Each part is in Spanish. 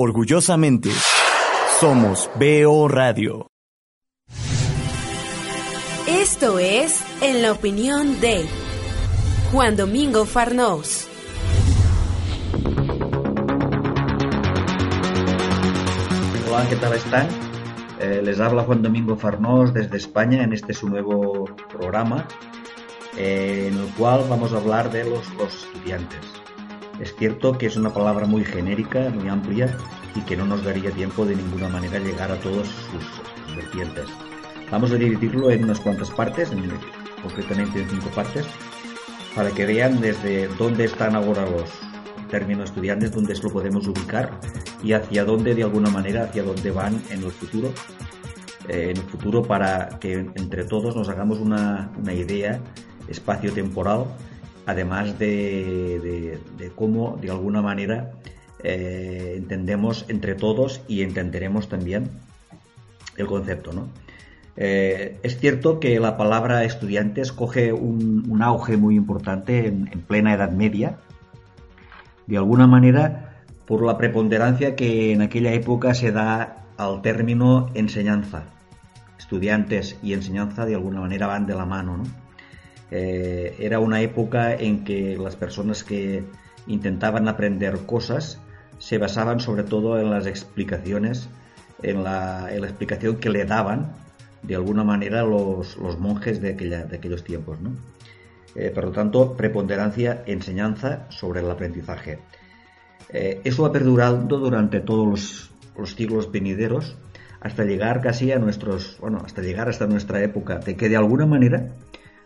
Orgullosamente, somos BO Radio. Esto es En la opinión de Juan Domingo Farnós. Hola, ¿qué tal están? Eh, les habla Juan Domingo Farnós desde España en este su nuevo programa eh, en el cual vamos a hablar de los, estudiantes. Es cierto que es una palabra muy genérica, muy amplia y que no nos daría tiempo de ninguna manera llegar a todos sus, vertientes. Vamos a dividirlo en unas cuantas partes, concretamente en cinco partes, para que vean desde dónde están ahora los términos estudiantes, dónde lo podemos ubicar y hacia dónde de alguna manera, hacia dónde van en el futuro, eh, en el futuro para que entre todos nos hagamos una, una idea espacio-temporal, además de, cómo de alguna manera eh, entendemos entre todos y entenderemos también el concepto. ¿no? Eh, es cierto que la palabra estudiantes coge un, auge muy importante en, plena Edad Media, de alguna manera por la preponderancia que en aquella época se da al término enseñanza. Estudiantes y enseñanza de alguna manera van de la mano. ¿no? Eh, era una época en que las personas que intentaban aprender cosas se basaban sobre todo en las explicaciones, en la, explicación que le daban de alguna manera los, monjes de, aquellos tiempos. Eh, por lo tanto, preponderancia, enseñanza sobre el aprendizaje. Eh, eso ha perdurado durante todos los, los, siglos venideros hasta llegar casi a nuestros, bueno, hasta llegar hasta nuestra época, de que de alguna manera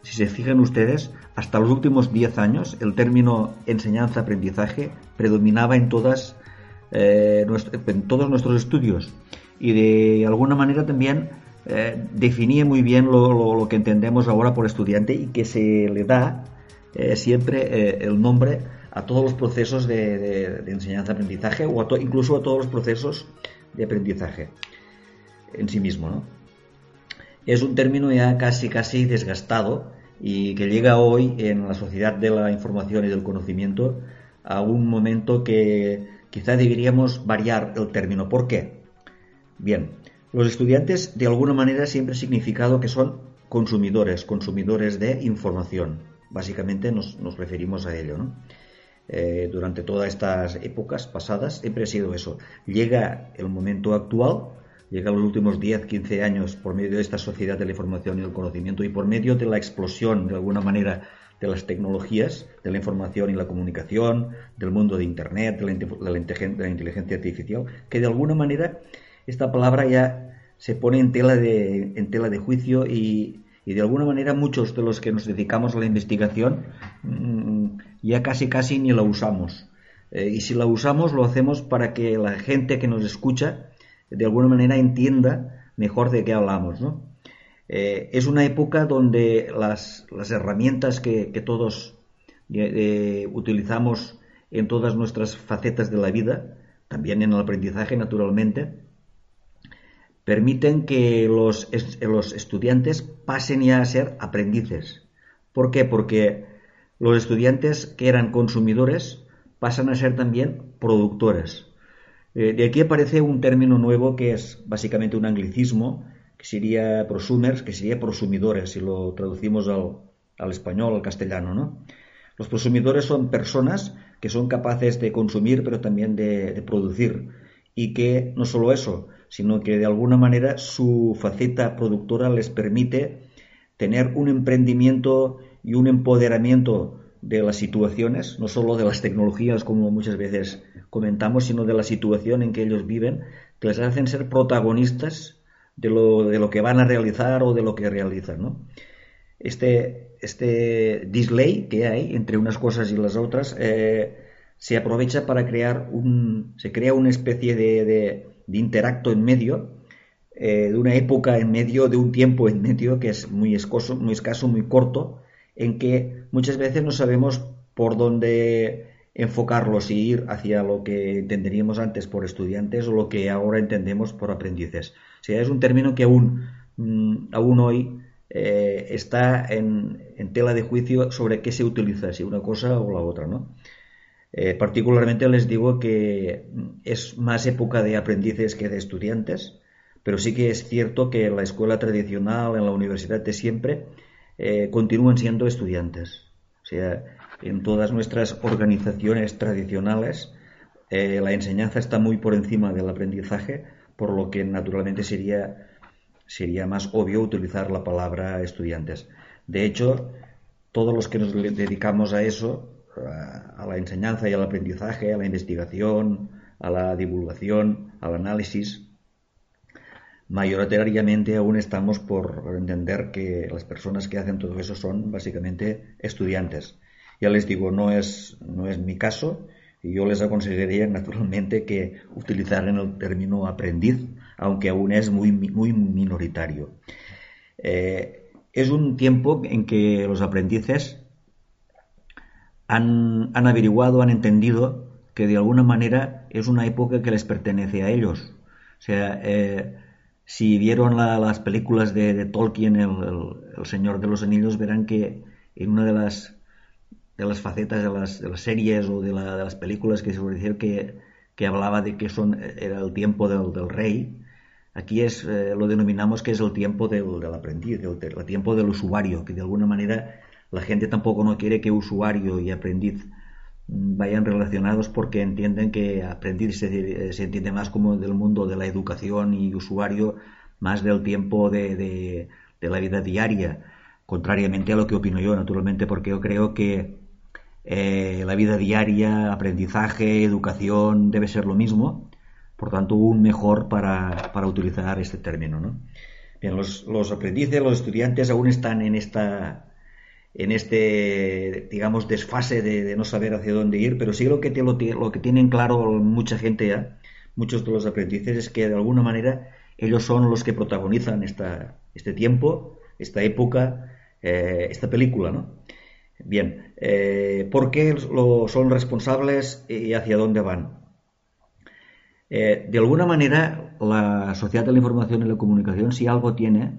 si se fijan ustedes, hasta los últimos 10 años el término enseñanza-aprendizaje predominaba eh, en todos nuestros estudios y de alguna manera también eh, definía muy bien lo, que entendemos ahora por estudiante y que se le da eh, siempre el nombre a todos los procesos de, enseñanza-aprendizaje o incluso a todos los procesos de aprendizaje en sí mismo. ¿no? Es un término ya casi casi desgastado y que llega hoy en la sociedad de la información y del conocimiento a un momento que quizá deberíamos variar el término. ¿Por qué? Bien, los estudiantes de alguna manera siempre han significado que son consumidores, consumidores de información. Básicamente nos, referimos a ello. ¿no? Eh, durante todas estas épocas pasadas siempre ha sido eso. Llega el momento actual llega a los últimos 10, 15 años por medio de esta sociedad de la información y el conocimiento y por medio de la explosión, de alguna manera, de las tecnologías, de la información y la comunicación, del mundo de Internet, de la, inteligencia artificial, que de alguna manera esta palabra ya se pone en tela de, en tela de juicio y, de alguna manera muchos de los que nos dedicamos a la investigación mm, ya casi casi ni la usamos. Eh, y si la usamos lo hacemos para que la gente que nos escucha de alguna manera entienda mejor de qué hablamos. ¿no? Eh, es una época donde las, herramientas que, todos eh, utilizamos en todas nuestras facetas de la vida, también en el aprendizaje naturalmente, permiten que los, los estudiantes pasen ya a ser aprendices. ¿Por qué? Porque los estudiantes que eran consumidores pasan a ser también productores. Eh, de aquí aparece un término nuevo que es básicamente un anglicismo, que sería prosumers, que sería prosumidores, si lo traducimos al, español, al castellano, ¿no? Los prosumidores son personas que son capaces de consumir, pero también de, de producir. Y que no solo eso, sino que de alguna manera su faceta productora les permite tener un emprendimiento y un empoderamiento de las situaciones, no solo de las tecnologías como muchas veces comentamos, sino de la situación en que ellos viven, que les hacen ser protagonistas de lo, de lo que van a realizar o de lo que realizan. ¿no? Este, este display que hay entre unas cosas y las otras eh, se aprovecha para crear un, se crea una especie de, de, interacto en medio, eh, de una época en medio, de un tiempo en medio que es muy escaso, muy escaso, muy corto, en que muchas veces no sabemos por dónde enfocarlos y ir hacia lo que entenderíamos antes por estudiantes o lo que ahora entendemos por aprendices. O sea, es un término que aún, mm, aún hoy eh, está en, tela de juicio sobre qué se utiliza, si una cosa o la otra, ¿no? Eh, particularmente les digo que es más época de aprendices que de estudiantes, pero sí que es cierto que la escuela tradicional, en la universidad de siempre, eh, continúan siendo estudiantes. O sea, en todas nuestras organizaciones tradicionales, eh, la enseñanza está muy por encima del aprendizaje, por lo que naturalmente sería, sería más obvio utilizar la palabra estudiantes. De hecho, todos los que nos dedicamos a eso, a la enseñanza y al aprendizaje, a la investigación, a la divulgación, al análisis, mayoritariamente aún estamos por entender que las personas que hacen todo eso son básicamente estudiantes. Ya les digo, no es, no es mi caso y yo les aconsejaría naturalmente que utilizaran el término aprendiz, aunque aún es muy, muy minoritario. Eh, es un tiempo en que los aprendices han, averiguado, han entendido que de alguna manera es una época que les pertenece a ellos. O sea, eh, si vieron las películas de, Tolkien, el, Señor de los Anillos, verán que en una de las, de las facetas de las, de las series o de, las películas que se decir que, que hablaba de que son, era el tiempo del, rey, aquí es, eh, lo denominamos que es el tiempo del, del aprendiz, el tiempo del usuario, que de alguna manera la gente tampoco no quiere que usuario y aprendiz vayan relacionados porque entienden que aprendiz se, entiende más como del mundo de la educación y usuario más del tiempo de, la vida diaria, contrariamente a lo que opino yo, naturalmente, porque yo creo que eh, la vida diaria, aprendizaje, educación debe ser lo mismo, por tanto, un mejor para, utilizar este término. ¿no? Bien, los, los aprendices, los estudiantes aún están en esta en este, digamos, desfase de, no saber hacia dónde ir, pero sí lo que, lo, lo que tienen claro mucha gente ya, muchos de los aprendices, es que de alguna manera ellos son los que protagonizan esta, este tiempo, esta época, eh, esta película, ¿no? Bien, eh, ¿por qué lo, son responsables y hacia dónde van? Eh, de alguna manera, la sociedad de la información y la comunicación, si algo tiene,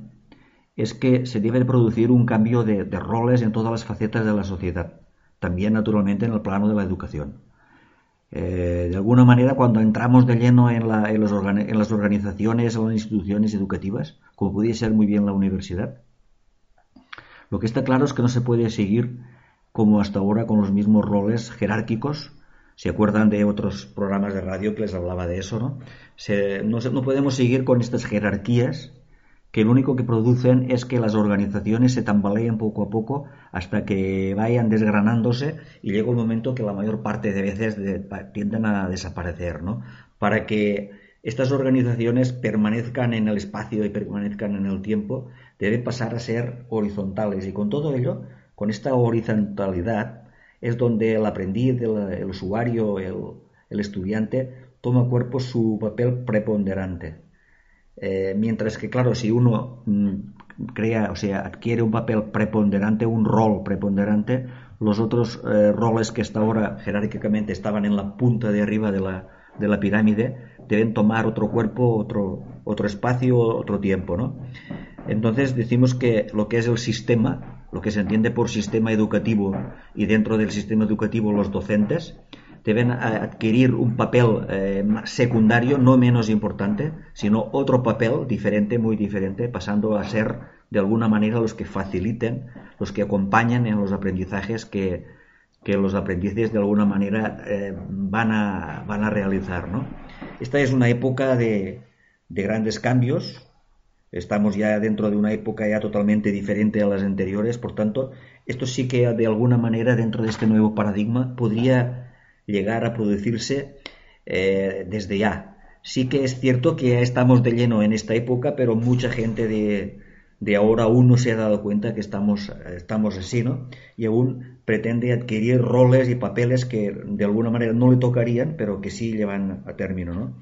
es que se debe producir un cambio de, roles en todas las facetas de la sociedad, también naturalmente en el plano de la educación. Eh, de alguna manera, cuando entramos de lleno en, las organizaciones o en instituciones educativas, como pudiera ser muy bien la universidad, lo que está claro es que no se puede seguir como hasta ahora con los mismos roles jerárquicos. ¿Se acuerdan de otros programas de radio que les hablaba de eso? ¿no? no podemos seguir con estas jerarquías que lo único que producen es que las organizaciones se tambaleen poco a poco hasta que vayan desgranándose y llega un momento que la mayor parte de veces tienden a desaparecer, ¿no? Para que estas organizaciones permanezcan en el espacio y permanezcan en el tiempo, deben pasar a ser horizontales y con todo ello, con esta horizontalidad, es donde el aprendiz, el, usuario, el estudiante, toma cuerpo su papel preponderante. Eh, mientras que, claro, si uno mm, crea, o sea, adquiere un papel preponderante, un rol preponderante, los otros eh, roles que hasta ahora jerárquicamente estaban en la punta de arriba de la, de la pirámide deben tomar otro cuerpo, otro, otro espacio, otro tiempo, ¿no? Entonces decimos que lo que es el sistema, lo que se entiende por sistema educativo y dentro del sistema educativo los docentes, deben adquirir un papel eh, secundario, no menos importante, sino otro papel diferente, muy diferente, pasando a ser de alguna manera los que faciliten, los que acompañan en los aprendizajes que, los aprendices de alguna manera eh, van, a, van a realizar. ¿no? Esta es una época de, de grandes cambios, estamos ya dentro de una época ya totalmente diferente a las anteriores, por tanto, esto sí que de alguna manera dentro de este nuevo paradigma podría llegar a producirse eh, desde ya. Sí que es cierto que ya estamos de lleno en esta época, pero mucha gente de, de ahora aún no se ha dado cuenta que estamos, estamos así, ¿no? Y aún pretende adquirir roles y papeles que de alguna manera no le tocarían, pero que sí llevan a término, ¿no?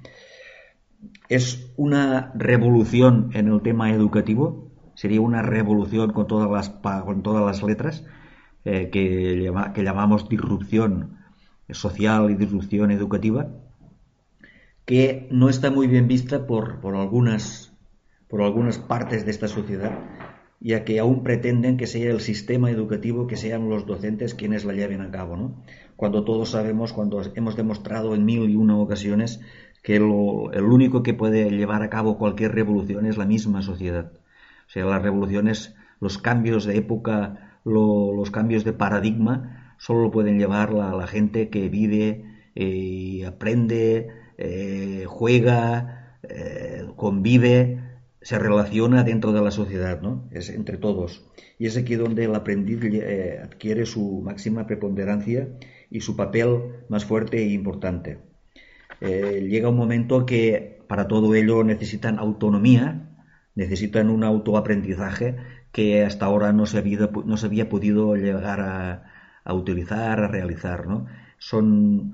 Es una revolución en el tema educativo, sería una revolución con todas las, con todas las letras, eh, que, que llamamos disrupción social y disrupción educativa que no está muy bien vista por, por, algunas, por algunas partes de esta sociedad ya que aún pretenden que sea el sistema educativo, que sean los docentes quienes la lleven a cabo, ¿no? Cuando todos sabemos, cuando hemos demostrado en mil y una ocasiones que el único que puede llevar a cabo cualquier revolución es la misma sociedad. O sea, las revoluciones, los cambios de época, lo, los cambios de paradigma, solo lo pueden llevar la, la gente que vive eh, y aprende, eh, juega, eh, convive se relaciona dentro de la sociedad, ¿no? Es entre todos. Y es aquí donde el aprendiz eh, adquiere su máxima preponderancia y su papel más fuerte e importante. Eh, llega un momento que para todo ello necesitan autonomía, necesitan un autoaprendizaje que hasta ahora no se había, no se había podido llegar a, a utilizar, a realizar, ¿no? Son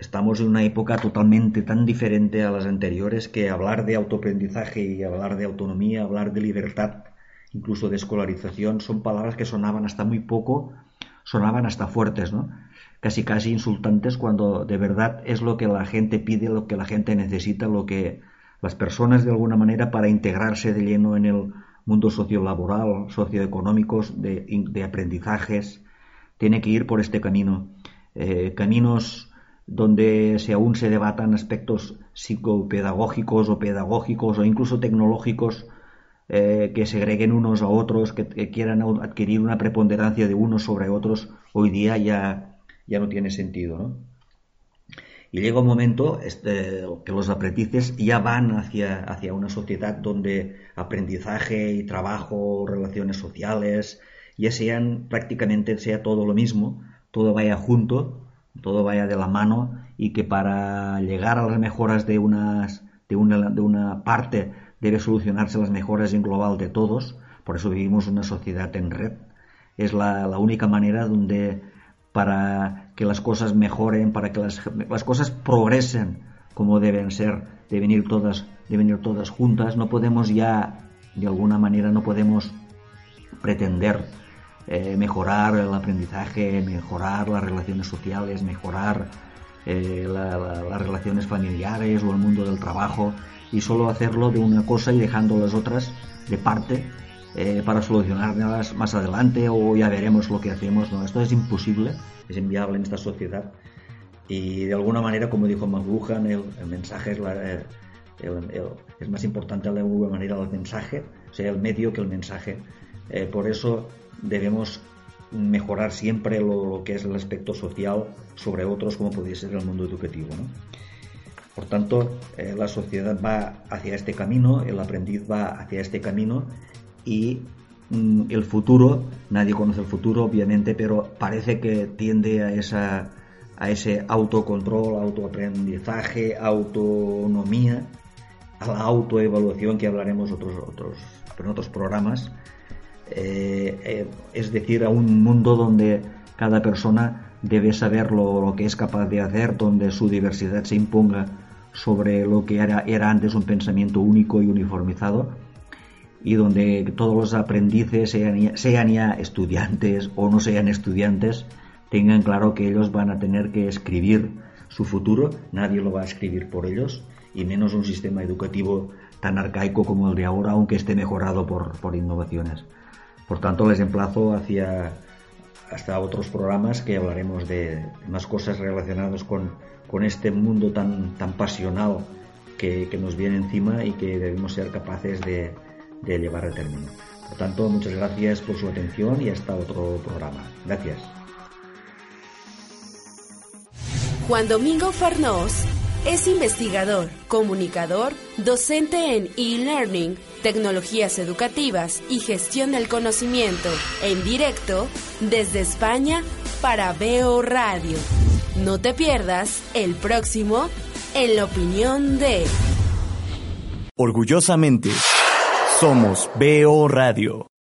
Estamos en una época totalmente tan diferente a las anteriores que hablar de autoaprendizaje y hablar de autonomía, hablar de libertad, incluso de escolarización, son palabras que sonaban hasta muy poco, sonaban hasta fuertes, ¿no? Casi casi insultantes cuando de verdad es lo que la gente pide, lo que la gente necesita, lo que las personas de alguna manera para integrarse de lleno en el mundo sociolaboral, socioeconómicos, de, de aprendizajes, tiene que ir por este camino. Eh, caminos donde se aún se debatan aspectos psicopedagógicos o pedagógicos o incluso tecnológicos eh, que segreguen unos a otros, que, quieran adquirir una preponderancia de unos sobre otros, hoy día ya, ya no tiene sentido. ¿no? Y llega un momento este, que los aprendices ya van hacia, hacia una sociedad donde aprendizaje y trabajo, relaciones sociales, ya sean prácticamente sea todo lo mismo, todo vaya junto todo vaya de la mano y que para llegar a las mejoras de, unas, de, una, de una parte debe solucionarse las mejoras en global de todos. Por eso vivimos una sociedad en red. Es la, la única manera donde para que las cosas mejoren, para que las, las, cosas progresen como deben ser, deben ir todas, deben ir todas juntas. No podemos ya, de alguna manera, no podemos pretender eh, mejorar el aprendizaje, mejorar las relaciones sociales, mejorar eh, las relaciones familiares o el mundo del trabajo y solo hacerlo de una cosa y dejando las otras de parte eh, para solucionarlas más adelante o ya veremos lo que hacemos. No, esto es imposible, es inviable en esta sociedad y de alguna manera, como dijo McLuhan, el, el mensaje es, es más importante de alguna manera el mensaje, o sea, el medio que el mensaje. Por eso debemos mejorar siempre lo, que es el aspecto social sobre otros como podría ser el mundo educativo. Por tanto, eh, la sociedad va hacia este camino, el aprendiz va hacia este camino y mm, el futuro, nadie conoce el futuro obviamente, pero parece que tiende a, esa, a ese autocontrol, autoaprendizaje, autonomía, a la autoevaluación que hablaremos otros, otros, en otros programas eh, eh, es decir, a un mundo donde cada persona debe saber lo, que es capaz de hacer, donde su diversidad se imponga sobre lo que era, antes un pensamiento único y uniformizado y donde todos los aprendices, sean, ya estudiantes o no sean estudiantes, tengan claro que ellos van a tener que escribir su futuro, nadie lo va a escribir por ellos, y menos un sistema educativo tan arcaico como el de ahora, aunque esté mejorado por innovaciones. Por tanto, les emplazo hacia hasta otros programas que hablaremos de más cosas relacionadas con, con este mundo tan, tan pasional que, que, nos viene encima y que debemos ser capaces de, de llevar a término. Por tanto, muchas gracias por su atención y hasta otro programa. Gracias. Juan Domingo Farnós es investigador, comunicador, docente en e-learning, tecnologías educativas y gestión del conocimiento, en directo desde España para Veo Radio. No te pierdas el próximo en la opinión de... Orgullosamente, somos Veo Radio.